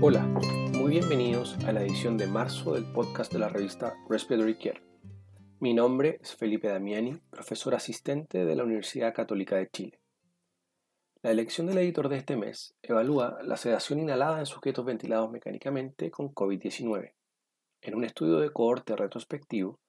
Hola, muy bienvenidos a la edición de marzo del podcast de la revista Respiratory Care. Mi nombre es Felipe Damiani, profesor asistente de la Universidad Católica de Chile. La elección del editor de este mes evalúa la sedación inhalada en sujetos ventilados mecánicamente con COVID-19. En un estudio de cohorte retrospectivo,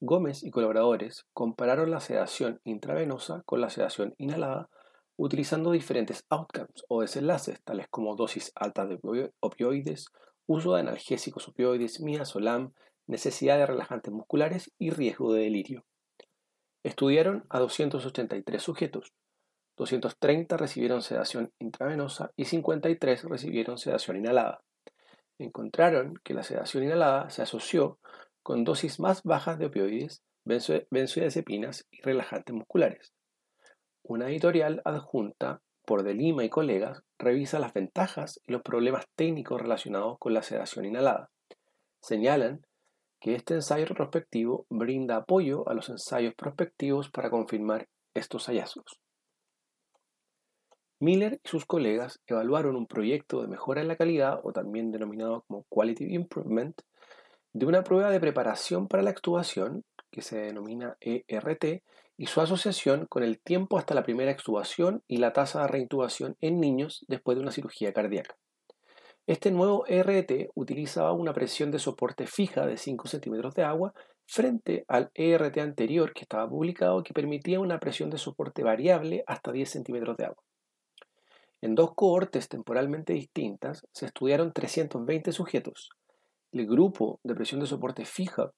Gómez y colaboradores compararon la sedación intravenosa con la sedación inhalada utilizando diferentes outcomes o desenlaces, tales como dosis altas de opioides, uso de analgésicos opioides, midazolam, necesidad de relajantes musculares y riesgo de delirio. Estudiaron a 283 sujetos. 230 recibieron sedación intravenosa y 53 recibieron sedación inhalada. Encontraron que la sedación inhalada se asoció con dosis más bajas de opioides, benzodiazepinas y relajantes musculares. Una editorial adjunta por De Lima y colegas revisa las ventajas y los problemas técnicos relacionados con la sedación inhalada. Señalan que este ensayo retrospectivo brinda apoyo a los ensayos prospectivos para confirmar estos hallazgos. Miller y sus colegas evaluaron un proyecto de mejora en la calidad, o también denominado como Quality Improvement, de una prueba de preparación para la extubación, que se denomina ERT, y su asociación con el tiempo hasta la primera extubación y la tasa de reintubación en niños después de una cirugía cardíaca. Este nuevo ERT utilizaba una presión de soporte fija de 5 centímetros de agua frente al ERT anterior que estaba publicado que permitía una presión de soporte variable hasta 10 centímetros de agua. En dos cohortes temporalmente distintas se estudiaron 320 sujetos. El grupo de presión de soporte fija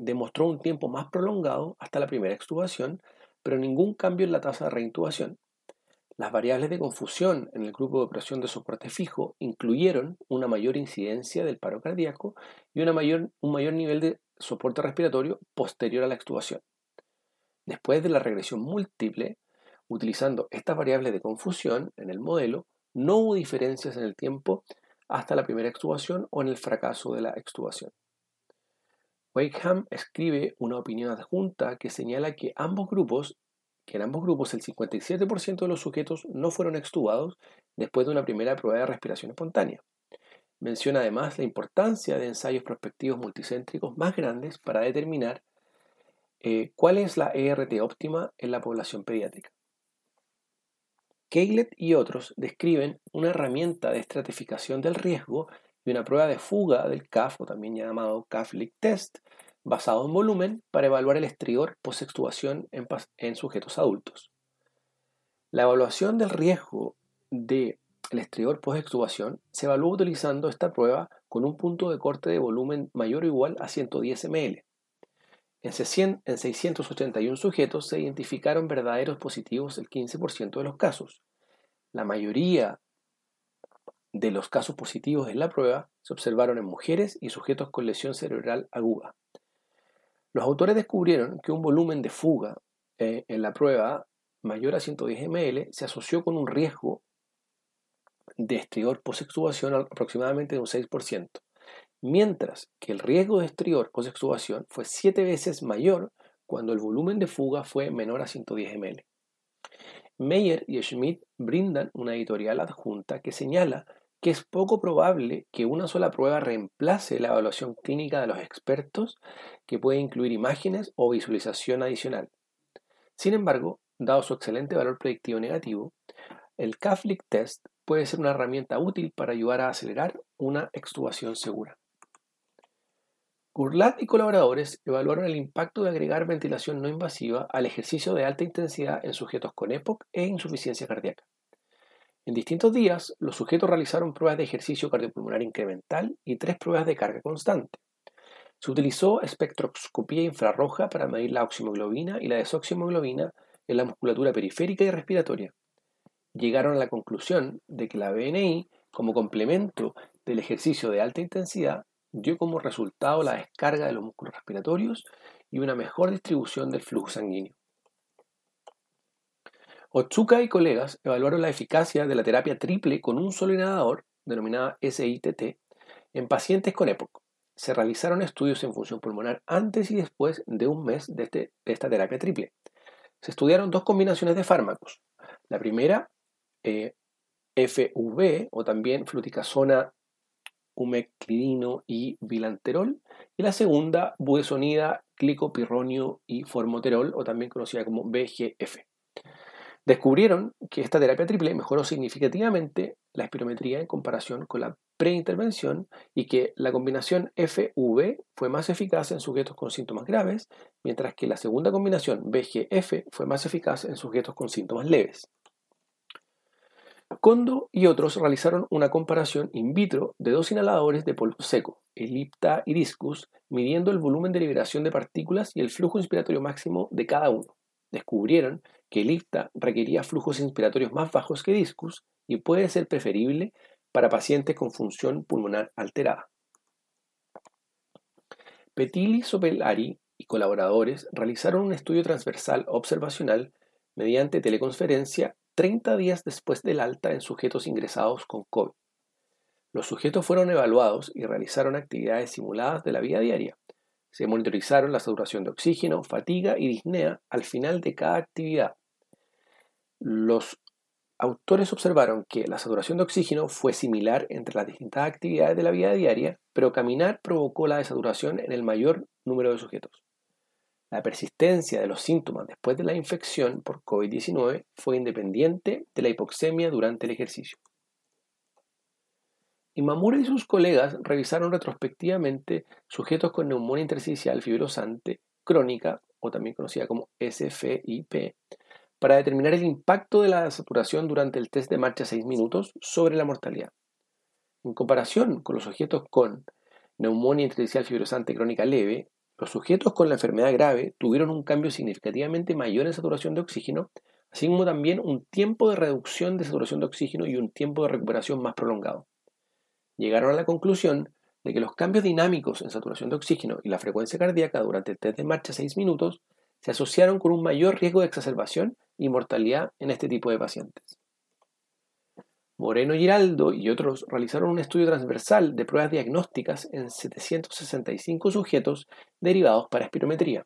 demostró un tiempo más prolongado hasta la primera extubación, pero ningún cambio en la tasa de reintubación. Las variables de confusión en el grupo de presión de soporte fijo incluyeron una mayor incidencia del paro cardíaco y un mayor nivel de soporte respiratorio posterior a la extubación. Después de la regresión múltiple, utilizando estas variables de confusión en el modelo, no hubo diferencias en el tiempo hasta la primera extubación o en el fracaso de la extubación. Wakeham escribe una opinión adjunta que señala que ambos grupos, que en ambos grupos el 57% de los sujetos no fueron extubados después de una primera prueba de respiración espontánea. Menciona además la importancia de ensayos prospectivos multicéntricos más grandes para determinar eh, cuál es la ERT óptima en la población pediátrica. Caylett y otros describen una herramienta de estratificación del riesgo y una prueba de fuga del CAF, o también llamado CAF-LIC test, basado en volumen para evaluar el estrior post-extubación en, sujetos adultos. La evaluación del riesgo del estrior post-extubación se evalúa utilizando esta prueba con un punto de corte de volumen mayor o igual a 110 ml. En 681 sujetos se identificaron verdaderos positivos el 15% de los casos. La mayoría de los casos positivos en la prueba se observaron en mujeres y sujetos con lesión cerebral aguda. Los autores descubrieron que un volumen de fuga eh, en la prueba mayor a 110 ml se asoció con un riesgo de estrior post-extubación aproximadamente de un 6%, mientras que el riesgo de estrior post-extubación fue 7 veces mayor cuando el volumen de fuga fue menor a 110 ml. Meyer y Schmidt brindan una editorial adjunta que señala que es poco probable que una sola prueba reemplace la evaluación clínica de los expertos, que puede incluir imágenes o visualización adicional. Sin embargo, dado su excelente valor predictivo negativo, el CAFLIC test puede ser una herramienta útil para ayudar a acelerar una extubación segura. Gurlat y colaboradores evaluaron el impacto de agregar ventilación no invasiva al ejercicio de alta intensidad en sujetos con EPOC e insuficiencia cardíaca. En distintos días, los sujetos realizaron pruebas de ejercicio cardiopulmonar incremental y tres pruebas de carga constante. Se utilizó espectroscopía infrarroja para medir la oximoglobina y la desoximoglobina en la musculatura periférica y respiratoria. Llegaron a la conclusión de que la BNI, como complemento del ejercicio de alta intensidad, dio como resultado la descarga de los músculos respiratorios y una mejor distribución del flujo sanguíneo. Otsuka y colegas evaluaron la eficacia de la terapia triple con un solo inhalador, denominada SITT, en pacientes con EPOC. Se realizaron estudios en función pulmonar antes y después de un mes de, este, esta terapia triple. Se estudiaron dos combinaciones de fármacos. La primera, eh, FV o también fluticasona umeclidino y bilanterol, y la segunda, budesonida, glicopirronio y formoterol, o también conocida como BGF. Descubrieron que esta terapia triple mejoró significativamente la espirometría en comparación con la preintervención y que la combinación FV fue más eficaz en sujetos con síntomas graves, mientras que la segunda combinación BGF fue más eficaz en sujetos con síntomas leves. Kondo y otros realizaron una comparación in vitro de dos inhaladores de polvo seco, Ellipta y Discus, midiendo el volumen de liberación de partículas y el flujo inspiratorio máximo de cada uno. Descubrieron que Ellipta requería flujos inspiratorios más bajos que Discus y puede ser preferible para pacientes con función pulmonar alterada. Petili Sopelari y colaboradores realizaron un estudio transversal observacional mediante teleconferencia 30 días después del alta en sujetos ingresados con COVID. Los sujetos fueron evaluados y realizaron actividades simuladas de la vida diaria. Se monitorizaron la saturación de oxígeno, fatiga y disnea al final de cada actividad. Los autores observaron que la saturación de oxígeno fue similar entre las distintas actividades de la vida diaria, pero caminar provocó la desaturación en el mayor número de sujetos. La persistencia de los síntomas después de la infección por COVID-19 fue independiente de la hipoxemia durante el ejercicio. Imamura y sus colegas revisaron retrospectivamente sujetos con neumonía intersticial fibrosante crónica, o también conocida como SFIP, para determinar el impacto de la saturación durante el test de marcha 6 minutos sobre la mortalidad. En comparación con los sujetos con neumonía intersticial fibrosante crónica leve, los sujetos con la enfermedad grave tuvieron un cambio significativamente mayor en saturación de oxígeno, así como también un tiempo de reducción de saturación de oxígeno y un tiempo de recuperación más prolongado. Llegaron a la conclusión de que los cambios dinámicos en saturación de oxígeno y la frecuencia cardíaca durante el test de marcha 6 minutos se asociaron con un mayor riesgo de exacerbación y mortalidad en este tipo de pacientes. Moreno Giraldo y otros realizaron un estudio transversal de pruebas diagnósticas en 765 sujetos derivados para espirometría.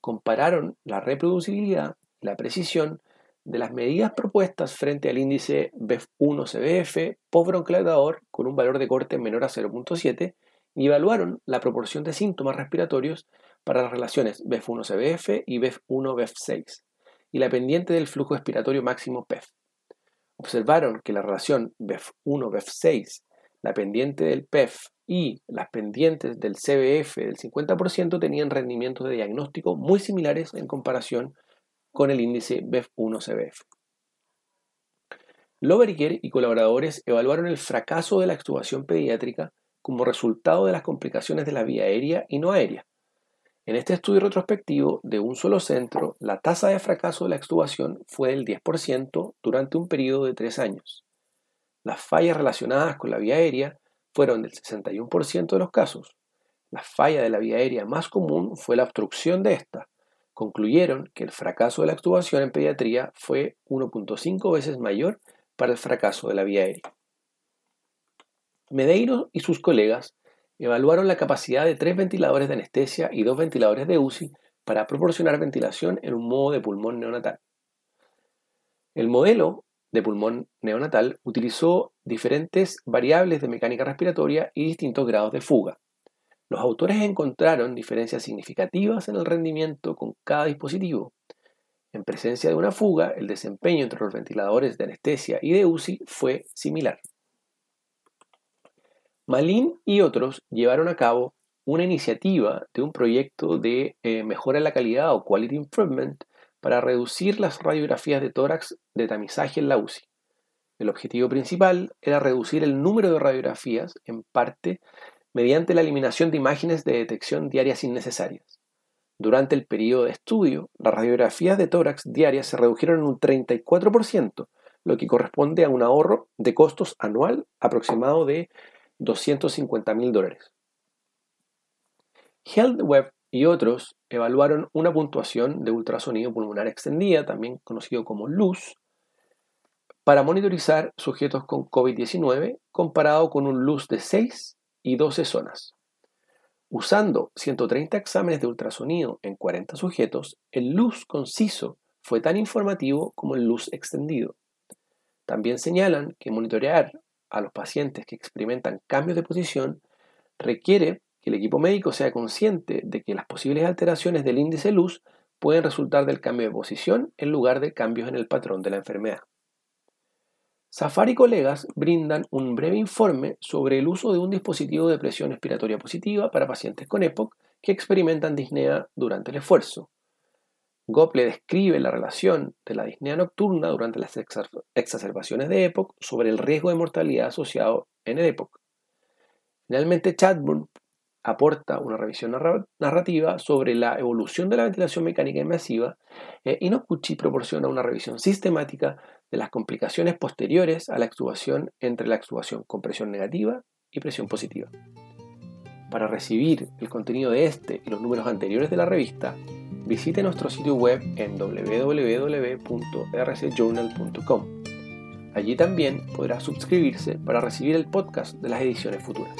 Compararon la reproducibilidad y la precisión de las medidas propuestas frente al índice BEF1-CBF postbronquializador con un valor de corte menor a 0.7 y evaluaron la proporción de síntomas respiratorios para las relaciones BEF1-CBF y BEF1-BEF6 y la pendiente del flujo expiratorio máximo PEF observaron que la relación BEF1-BEF6, la pendiente del PEF y las pendientes del CBF del 50% tenían rendimientos de diagnóstico muy similares en comparación con el índice BEF1-CBF. Loveriker y colaboradores evaluaron el fracaso de la extubación pediátrica como resultado de las complicaciones de la vía aérea y no aérea, en este estudio retrospectivo de un solo centro, la tasa de fracaso de la extubación fue del 10% durante un periodo de 3 años. Las fallas relacionadas con la vía aérea fueron del 61% de los casos. La falla de la vía aérea más común fue la obstrucción de esta. Concluyeron que el fracaso de la extubación en pediatría fue 1.5 veces mayor para el fracaso de la vía aérea. Medeiro y sus colegas evaluaron la capacidad de tres ventiladores de anestesia y dos ventiladores de UCI para proporcionar ventilación en un modo de pulmón neonatal. El modelo de pulmón neonatal utilizó diferentes variables de mecánica respiratoria y distintos grados de fuga. Los autores encontraron diferencias significativas en el rendimiento con cada dispositivo. En presencia de una fuga, el desempeño entre los ventiladores de anestesia y de UCI fue similar. Malin y otros llevaron a cabo una iniciativa de un proyecto de eh, mejora en la calidad o quality improvement para reducir las radiografías de tórax de tamizaje en la UCI. El objetivo principal era reducir el número de radiografías, en parte mediante la eliminación de imágenes de detección diarias innecesarias. Durante el periodo de estudio, las radiografías de tórax diarias se redujeron en un 34%, lo que corresponde a un ahorro de costos anual aproximado de 250 mil dólares. HealthWeb y otros evaluaron una puntuación de ultrasonido pulmonar extendida, también conocido como LUZ, para monitorizar sujetos con COVID-19 comparado con un LUZ de 6 y 12 zonas. Usando 130 exámenes de ultrasonido en 40 sujetos, el LUZ conciso fue tan informativo como el LUZ extendido. También señalan que monitorear a los pacientes que experimentan cambios de posición requiere que el equipo médico sea consciente de que las posibles alteraciones del índice luz pueden resultar del cambio de posición en lugar de cambios en el patrón de la enfermedad. Safari y colegas brindan un breve informe sobre el uso de un dispositivo de presión expiratoria positiva para pacientes con EPOC que experimentan disnea durante el esfuerzo. Gople describe la relación de la disnea nocturna durante las exacerbaciones de EPOC sobre el riesgo de mortalidad asociado en el EPOC. Finalmente, Chadburn aporta una revisión narrativa sobre la evolución de la ventilación mecánica invasiva eh, y Noguchi proporciona una revisión sistemática de las complicaciones posteriores a la extubación entre la extubación con presión negativa y presión positiva. Para recibir el contenido de este y los números anteriores de la revista, visite nuestro sitio web en www.rcjournal.com. Allí también podrá suscribirse para recibir el podcast de las ediciones futuras.